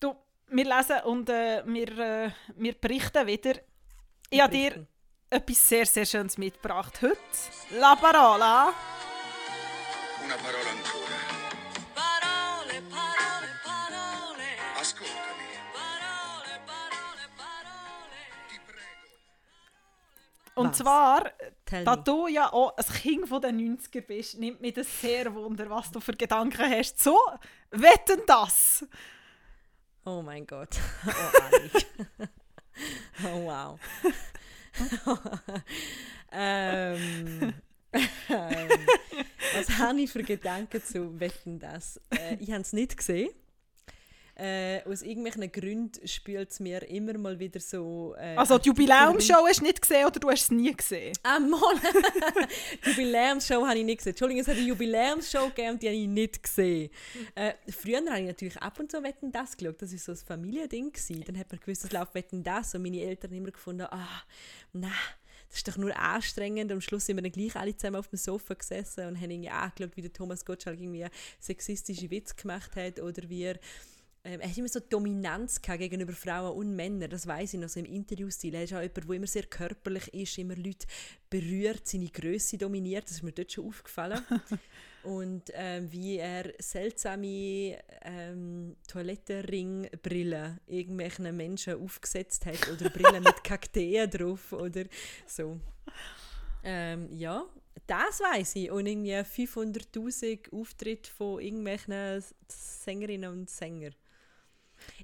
Du, wir lesen und äh, wir, äh, wir berichten wieder. Ich habe dir etwas sehr, sehr Schönes mitgebracht heute. La Parola. Una parola ancora. Und Was? zwar, Tell da me. du ja auch ein Kind von den 90er bist, nimmt mich das sehr wunder, was du für Gedanken hast. So, wetten das? Oh mein Gott. Oh, oh wow. ähm, ähm, was habe ich für Gedanken zu Wetten das? Äh, ich habe es nicht gesehen. Äh, aus irgendwelchen Gründen spielt es mir immer mal wieder so. Äh, Also die Jubiläumshow hast du nicht gesehen oder du hast es nie gesehen? Ah, mal! die Jubiläumsshow habe ich nicht gesehen. Entschuldigung, es hat eine Jubiläumsshow gegeben und die habe ich nicht gesehen. Äh, früher habe ich natürlich ab und zu Wetten das geschaut. Das war so ein Familiending. Gewesen. Dann hat man gewusst, es läuft Wetten das. Und meine Eltern haben immer gefunden, ah, nein, das ist doch nur anstrengend. Und am Schluss sind wir dann gleich alle zusammen auf dem Sofa gesessen und haben irgendwie angeschaut, wie der Thomas Gottschalk irgendwie sexistische Witze gemacht hat oder wie er ähm, er hat immer so Dominanz gegenüber Frauen und Männern, das weiß ich noch, so im Interviewstil. Er ist auch jemand, der immer sehr körperlich ist, immer Leute berührt, seine Größe dominiert, das ist mir dort schon aufgefallen. und ähm, wie er seltsame ähm, Toilettenringbrillen irgendwelchen Menschen aufgesetzt hat oder Brillen mit Kakteen drauf oder so. Ähm, ja, das weiß ich. Und irgendwie 500'000 Auftritte von irgendwelchen Sängerinnen und Sängern.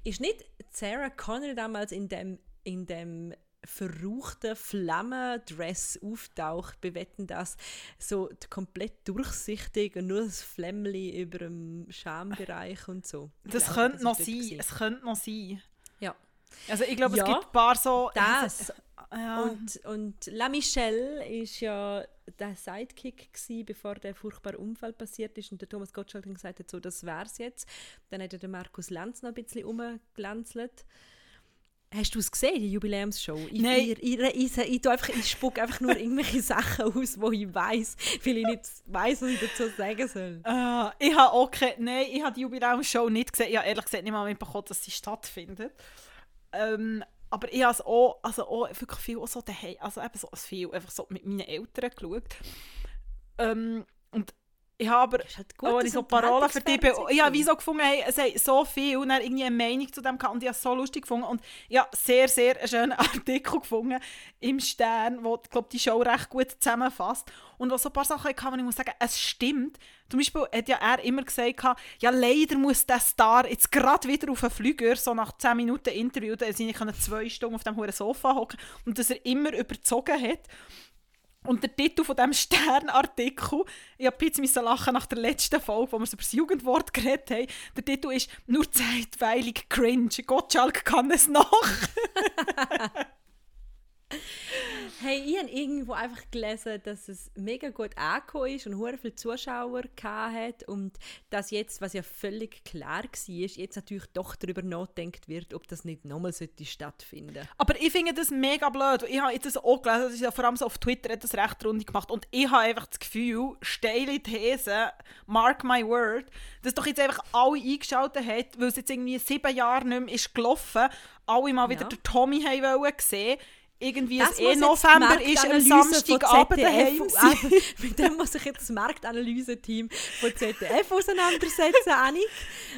Ist nicht Sarah Connor damals in dem, in dem verruchten Flammendress auftaucht, bewetten das so komplett durchsichtig und nur das Flämmli über dem Schambereich und so. Das glaube, könnte noch sein. gewesen. Es könnte noch sein. Ja. Also ich glaube, Ja, es gibt ein paar so... Das Ja. Und, und La Michelle ist ja der Sidekick gsi, bevor der furchtbare Unfall passiert ist und der Thomas Gottschalk dann gesagt hat, so, das wär's jetzt. Dann hat er den Markus Lanz noch ein bisschen umglanzelt. Hast du es gesehen, die Jubiläumsshow? Ich, Nein. Ich, ich, ich, ich, einfach, ich spucke einfach nur irgendwelche Sachen aus, wo ich weiß, weil ich nicht weiß, was ich dazu sagen soll. Äh, ich habe auch keine, nein, ich habe die Jubiläumsshow nicht gesehen. Ich habe ehrlich gesagt nicht mal mitbekommen, dass sie stattfindet. Ähm, aber ich habe auch, also auch wirklich viel auch so daheim, also eben so viel einfach so mit meinen Eltern geschaut. Ähm, und ich habe aber halt gut, so Parolen für Unterhaltungsfernsehen ich habe wie so gefunden, hey, es haben so viel und dann irgendwie eine Meinung zu dem gehabt und ich habe es so lustig gefunden und habe sehr, sehr einen schönen Artikel gefunden im Stern, wo, glaube die Show recht gut zusammenfasst und wo so ein paar Sachen hatte, wo ich muss sagen, es stimmt. Zum Beispiel hat ja er immer gesagt, ja leider muss der Star jetzt gerade wieder auf einen Flüger, so nach 10 Minuten Interview, da sind ich zwei Stunden auf dem hohen Sofa hocken und dass er immer überzogen hat. Und der Titel von diesem Sternartikel, ich habe ein bisschen lachen nach der letzten Folge, wo wir über das Jugendwort geredet haben. Der Titel ist «Nur zeitweilig cringe». Gottschalk kann es noch. Hey, ich habe irgendwo einfach gelesen, dass es mega gut angekommen ist und hure viele Zuschauer hat und dass jetzt, was ja völlig klar war, jetzt natürlich doch darüber nachdenkt wird, ob das nicht nochmal sollte stattfinden Aber ich finde das mega blöd. Ich habe das auch gelesen, das ist ja vor allem so auf Twitter hat das recht rundig gemacht. Und ich habe einfach das Gefühl, steile These, mark my word, dass doch jetzt einfach alle eingeschaltet hat, weil es jetzt irgendwie sieben Jahre nicht mehr ist gelaufen, alle mal wieder Ja. den Tommy haben wollen sehen. Irgendwie es muss eh November ist, am Samstagabend daheim. Mit dem muss sich jetzt das Marktanalyse-Team von ZDF auseinandersetzen, Annik.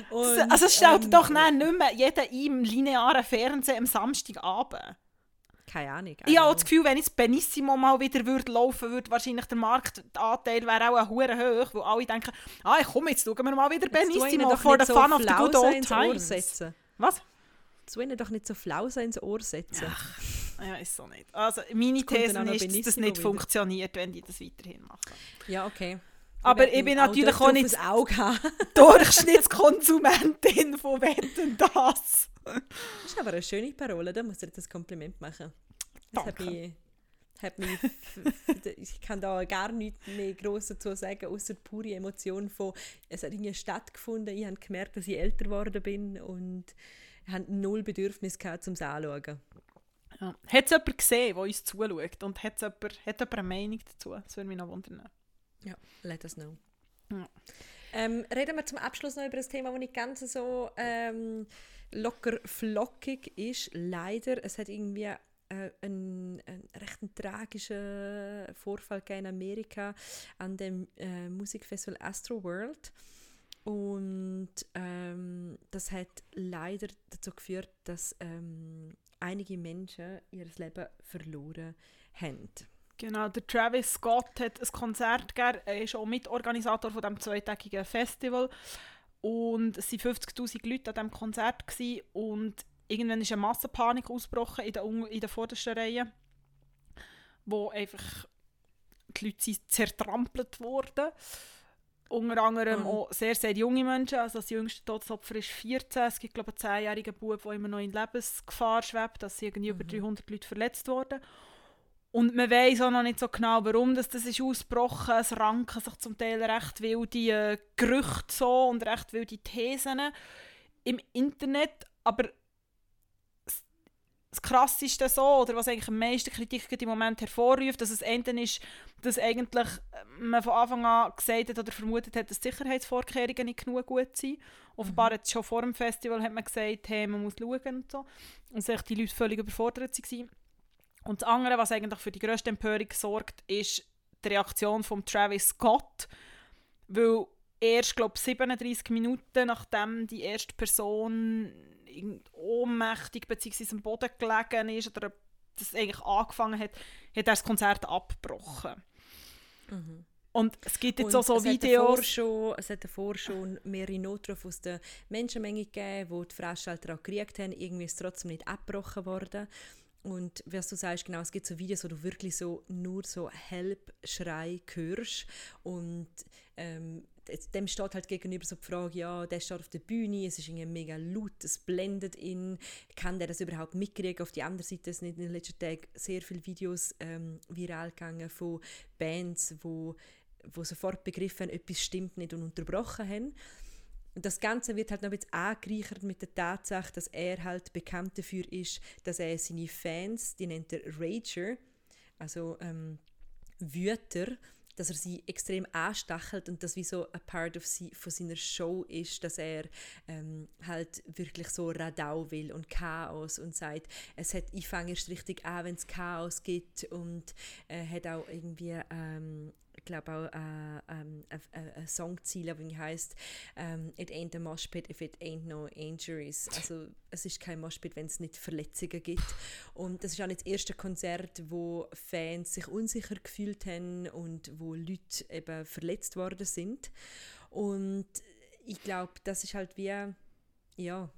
Und, Also es stellt ähm, doch dann nicht mehr jeder im linearen Fernsehen am Samstagabend. Keine Ahnung. Ich habe auch also- das Gefühl, wenn jetzt Benissimo mal wieder würde laufen würde, wahrscheinlich der Marktanteil wäre auch ein hure hoch, weil alle denken, ah, komm, jetzt schauen wir mal wieder Benissimo the so fun of the good old times. Was? Zu ihnen doch nicht so Flausen ins Ohr setzen. Ja, ist so nicht. Also meine kommt These auch ist, dass das nicht wieder. funktioniert, wenn die das weiterhin machen. Ja, okay. Aber ich bin natürlich auch drauf nicht- das Auge. Durchschnittskonsumentin von Wetten, das. Das ist aber eine schöne Parole, da muss ich das Kompliment machen. Das hat Danke. mich, hat mich f- f- ich kann da gar nichts mehr groß dazu sagen, außer pure Emotion von, es hat irgendwie stattgefunden, ich habe gemerkt, dass ich älter geworden bin und ich habe null Bedürfnis gehabt, um es anzuschauen. Ja. Hat es jemand gesehen, der uns zuschaut? Und hat jemand, hat jemand eine Meinung dazu? Das würde mich noch wundern. Ja, let us know. Ja. Ähm, reden wir zum Abschluss noch über das Thema, das nicht ganz so ähm, locker flockig ist. Leider, es hat irgendwie äh, ein, ein recht ein tragischer Vorfall in Amerika an dem äh, Musikfestival Astro World. Und ähm, das hat leider dazu geführt, dass ähm, einige Menschen ihr Leben verloren haben. Genau, der Travis Scott hat ein Konzert gegeben. Er ist auch Mitorganisator von diesem zweitägigen Festival. Und es waren 50'000 Leute an diesem Konzert. Gewesen. Und irgendwann ist eine Massenpanik ausgebrochen in der, in der vordersten Reihe, wo einfach die Leute zertrampelt wurden. Unter anderem Mhm. auch sehr, sehr junge Menschen. Also das jüngste Todesopfer ist 14. Es gibt, glaube ich, einen 10-jährigen Bub, der immer noch in Lebensgefahr schwebt. Sind irgendwie über 300 Leute verletzt worden. Und man weiß auch noch nicht so genau, warum das, das ist ausgebrochen. Es ranken sich zum Teil recht wilde äh, Gerüchte so und recht wilde Thesen im Internet. Aber das Krasseste so, oder was eigentlich am meisten Kritik im Moment hervorruft, dass es enden ist, dass eigentlich äh, man von Anfang an gesagt hat oder vermutet hat, dass die Sicherheitsvorkehrungen nicht genug gut sind. Offenbar hat schon vor dem Festival hat man gesagt, hey, man muss schauen und so. Und sich die Leute völlig überfordert waren. Und das andere, was eigentlich für die grösste Empörung sorgt, ist die Reaktion von Travis Scott. Weil erst, glaube 37 Minuten nachdem die erste Person ohnmächtig bzw. am Boden gelegen ist oder das eigentlich angefangen hat, hat er das Konzert abgebrochen. Und es gibt jetzt Und auch so Videos. schon, es hat davor schon mehrere Notrufe aus der Menschenmenge gegeben, wo die Veranstalter auch gekriegt haben. Irgendwie ist es trotzdem nicht abgebrochen worden. Und was du sagst, genau, es gibt so Videos, wo du wirklich so nur so Help-Schrei hörst. Und ähm, dem steht halt gegenüber so die Frage, ja, der steht auf der Bühne, es ist irgendwie mega laut, es blendet ihn, kann der das überhaupt mitkriegen? Auf die andere Seite sind in den letzten Tagen sehr viele Videos ähm, viral gegangen von Bands, wo wo sofort begriffen etwas stimmt nicht und unterbrochen haben. Das Ganze wird halt noch ein bisschen angereichert mit der Tatsache, dass er halt bekannt dafür ist, dass er seine Fans, die nennt er Rager, also ähm, Wüter, dass er sie extrem anstachelt und das wie so ein Part of sie, von seiner Show ist, dass er ähm, halt wirklich so Radau will und Chaos und sagt, es hat, ich fange erst richtig an, wenn es Chaos gibt und äh, hat auch irgendwie ähm, glaube auch äh, ähm, ein, ein, ein Songziel, der heißt It ain't a mosh pit if it ain't no injuries. Also es ist kein Moshpit, wenn es nicht Verletzungen gibt. Und das ist auch nicht das erste Konzert, wo Fans sich unsicher gefühlt haben und wo Leute eben verletzt worden sind. Und ich glaube, das ist halt wie, ja,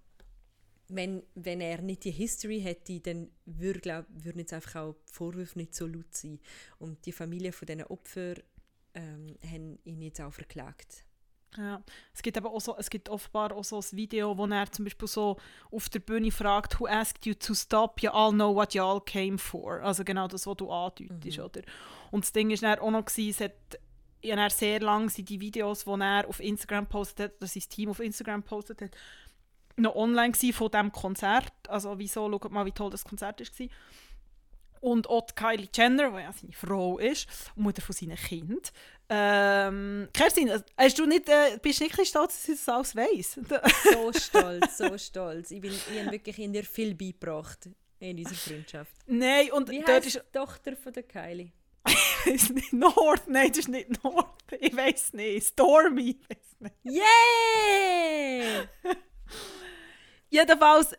wenn, wenn er nicht die History hätte, dann würden jetzt einfach auch die Vorwürfe nicht so laut sein. Und die Familie von diesen Opfern ähm, haben ihn jetzt auch verklagt. Ja. Es gibt aber auch so, es gibt offenbar auch so ein Video, wo er zum Beispiel so auf der Bühne fragt, who asked you to stop? You all know what you all came for. Also genau das, was du andeutest, oder? Und das Ding ist dann auch noch, gewesen, es hat ja, dann sehr lang sind die Videos, die er auf Instagram postet hat, oder sein Team auf Instagram postet hat, noch online gewesen von diesem Konzert. Also wieso, schaut mal, wie toll das Konzert war. Und auch Kylie Jenner, die ja seine Frau ist, Mutter von seinen Kind. Ähm, Kerstin, hast du nicht, äh, bist du nicht stolz, dass sie das alles weiss? So stolz, so stolz. Ich, bin, ich habe wirklich in dir viel beigebracht in unserer Freundschaft. Nein, und Wie dort ist... die Tochter von der Kylie? Ich weiss nicht, Nord, nein, das ist nicht Nord. Ich weiß nicht. Stormy, ich weiss nicht. Yeah! Jedenfalls äh,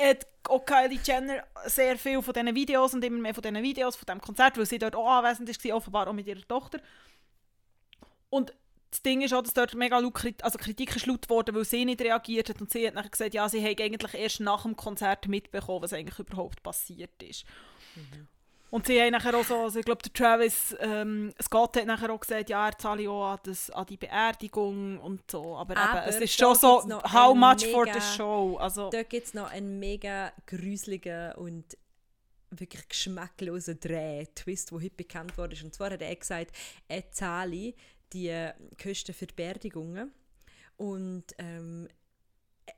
hat auch Kylie Jenner sehr viel von diesen Videos und immer mehr von diesen Videos, von diesem Konzert, weil sie dort auch anwesend war, offenbar auch mit ihrer Tochter. Und das Ding ist auch, dass dort mega laut Krit also Kritik ist laut geworden, weil sie nicht reagiert hat und sie hat nachher gesagt, ja, sie hat eigentlich erst nach dem Konzert mitbekommen, was eigentlich überhaupt passiert ist. Und sie haben nachher auch so, also ich glaube, der Travis ähm, Scott hat nachher auch gesagt, ja, er zahle auch an, das, an die Beerdigung und so. Aber, Aber eben, es ist schon so, how much for mega- the show? Also, Da gibt es noch einen mega gruseligen und wirklich geschmacklosen Dreh, Twist, der heute bekannt wurde. Und zwar hat er gesagt, er zahle die Kosten für die Beerdigungen. Und ähm,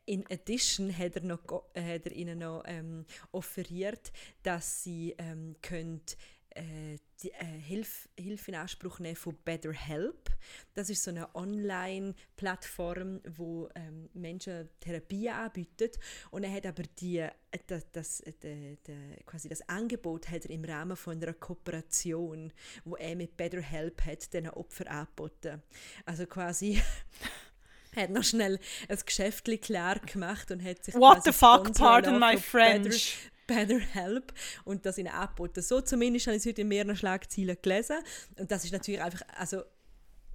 in addition hat er, noch, äh, hat er ihnen noch ähm, offeriert, dass sie ähm, könnt, äh, die, äh, Hilfe, Hilfe in Anspruch nehmen von Better Help. Das ist so eine Online-Plattform, wo ähm, Menschen Therapie anbietet und er hat aber die, äh, das, das, äh, de, de, quasi das Angebot hat er im Rahmen von einer Kooperation, wo er mit Better Help hat, diesen Opfer angeboten. Also quasi hat noch schnell ein Geschäft klar gemacht und hat sich What the fuck, pardon my Better- French. Better Help und das ihnen angeboten. So zumindest habe ich es heute in mehreren Schlagzeilen gelesen. Und das ist natürlich einfach, also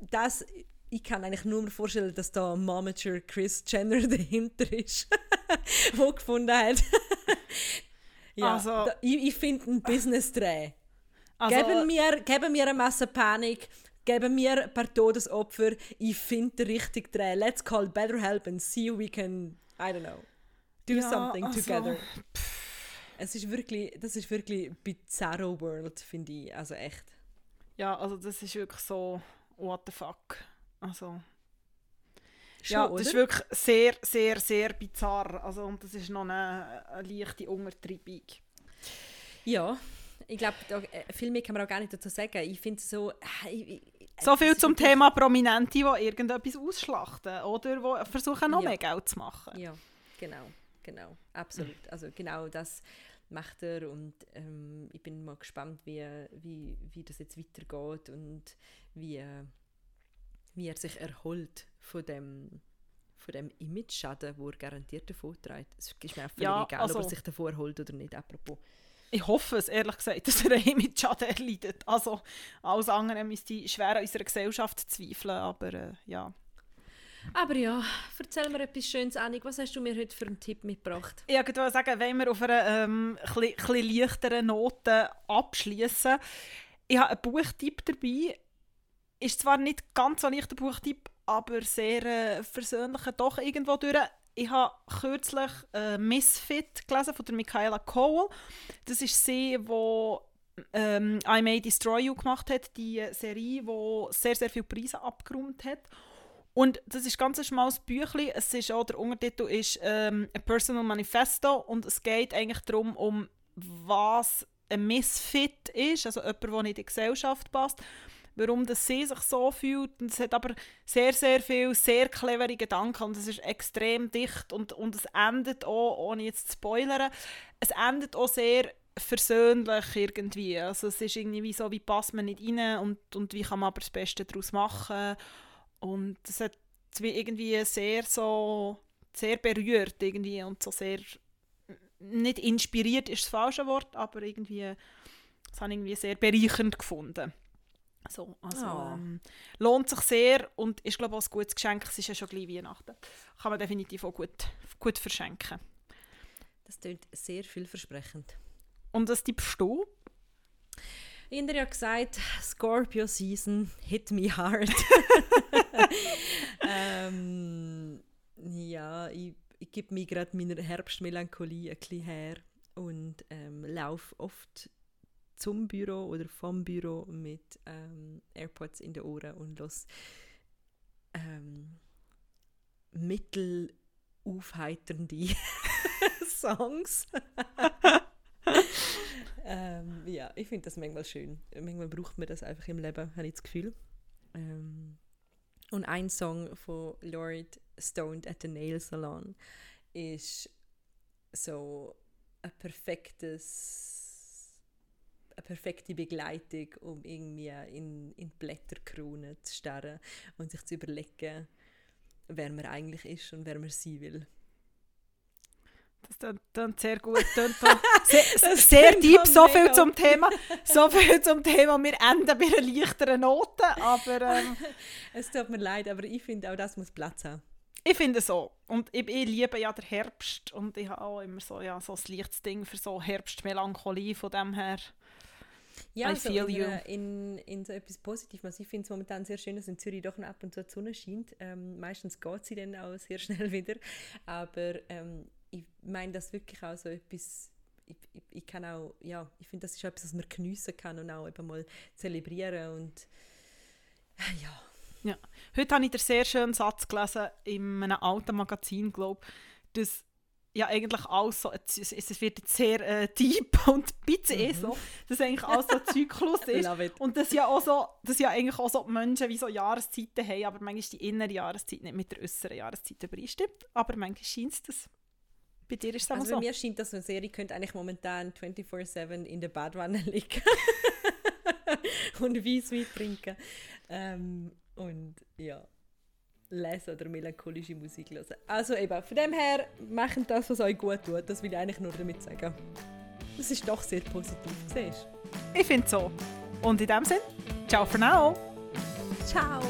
das, ich kann eigentlich nur mir vorstellen, dass da Momager Chris Jenner dahinter ist, wo gefunden hat. ja, Also- da, ich, ich finde einen Business-Dreh. Also, geben, wir, geben wir eine Masse Panik, geben wir ein paar Todesopfer. Ich finde den richtigen Dreh. Let's call Better Help and see we can, I don't know, do Ja, something also, together. Es ist wirklich, das ist wirklich Bizarro World, finde ich. Also echt. ja, also das ist wirklich so, what the fuck. Also, Schon, ja, oder? das ist wirklich sehr, sehr, sehr bizarr. Also, und das ist noch eine, eine leichte Untertreibung. ja, ich glaube, äh, viel mehr kann man auch gar nicht dazu sagen. Ich finde es so... äh, ich, So viel zum Thema Prominente, die irgendetwas ausschlachten oder die versuchen, noch Ja. mehr Geld zu machen. Ja, genau, genau, absolut. Also genau das macht er und ähm, ich bin mal gespannt, wie, wie, wie das jetzt weitergeht und wie, wie er sich erholt von dem von dem Image-Schaden, wo er garantiert davon trägt. Es ist mir auch völlig Ja, egal, ob also- er sich davor erholt oder nicht, apropos. Ich hoffe es, ehrlich gesagt, dass er einen mit Schaden erleidet. Also, alles andere müsste schwer an unserer Gesellschaft zweifeln, aber äh, ja. Aber ja, erzähl mir etwas Schönes, Annik. Was hast du mir heute für einen Tipp mitgebracht? Ich wollte sagen, wenn wir auf einer ähm, chli leichteren Note abschließen. Ich habe einen Buchtipp dabei. Ist zwar nicht ganz so ein leichter Buchtipp, aber sehr äh, versöhnlicher doch irgendwo durch. Ich habe kürzlich äh, Misfit gelesen von der Michaela Cole. Das ist sie, die ähm, I May Destroy You gemacht hat, die Serie, die sehr, sehr viele Preise abgeräumt hat. Und das ist ganz ein schmales Büchlein. Es ist auch, der Untertitel ist ähm, «A Personal Manifesto» und es geht eigentlich darum, um was ein Misfit ist, also jemand, der nicht in die Gesellschaft passt, warum das sie sich so fühlt. Und es hat aber sehr, sehr viele sehr clevere Gedanken und es ist extrem dicht und, und es endet auch, ohne jetzt zu spoilern, es endet auch sehr versöhnlich irgendwie. Also es ist irgendwie wie so, wie passt man nicht rein und, und wie kann man aber das Beste daraus machen. Und es hat wie irgendwie sehr so, sehr berührt irgendwie und so sehr, nicht inspiriert ist das falsche Wort, aber irgendwie, habe ich irgendwie sehr bereichernd gefunden. So, also, Ah. ähm, lohnt sich sehr und ist glaube ich auch ein gutes Geschenk. Es ist ja schon gleich Weihnachten. Kann man definitiv auch gut, gut verschenken. Das klingt sehr vielversprechend. Und das tippst du? Inder ja gesagt, Scorpio Season hit me hard. ähm, ja, ich, ich gebe mir gerade meiner Herbstmelancholie ein bisschen her und ähm, laufe oft zum Büro oder vom Büro mit ähm, AirPods in den Ohren und los ähm, mittelaufheiternde Songs. ähm, ja, ich finde das manchmal schön. Manchmal braucht man das einfach im Leben, habe ich das Gefühl. Ähm, und ein Song von Lord Stoned at the Nail Salon ist so ein perfektes eine perfekte Begleitung, um irgendwie in, in die Blätterkronen zu starren und sich zu überlegen, wer man eigentlich ist und wer man sein will. Das klingt- sehr gut. Auch sehr sehr deep, so viel zum Thema. So viel zum Thema. Wir enden bei einer leichteren Note, aber ähm, Es tut mir leid, aber ich finde, auch das muss Platz haben. ich finde so. Und ich, ich liebe ja den Herbst und ich habe auch immer so, ja, so ein leichtes Ding für so Herbstmelancholie von dem her. Ja, I so feel in, you. einer- in, in so etwas Positives. Also ich finde es momentan sehr schön, dass in Zürich doch noch ab und zu die Sonne scheint. Ähm, meistens geht sie dann auch sehr schnell wieder. Aber ähm, ich meine das wirklich auch so etwas, ich, ich, ich kann auch, ja, ich finde das ist etwas, was man geniessen kann und auch eben mal zelebrieren und ja. Ja. Heute habe ich den sehr schönen Satz gelesen in einem alten Magazin, glaube dass ja eigentlich alles so, es, es wird jetzt sehr äh, deep und ein bisschen eh so, dass eigentlich alles so Zyklus ist. Und das ja auch so, dass ja eigentlich auch so die Menschen wie so Jahreszeiten haben, aber manchmal die innere Jahreszeit nicht mit der äußeren Jahreszeit übereinstimmt. Aber manchmal scheint es das. Bei dir ist es auch Also so. mir scheint das so eine Serie könnte eigentlich momentan 24-7 in der Badwanne liegen. und Weisswein trinken. Ähm, und ja, lesen oder melancholische Musik hören. Also eben, von dem her, machen das, was euch gut tut. Das will ich eigentlich nur damit sagen. Das ist doch sehr positiv, siehst Ich finde so. Und in dem Sinne, ciao for now! Ciao!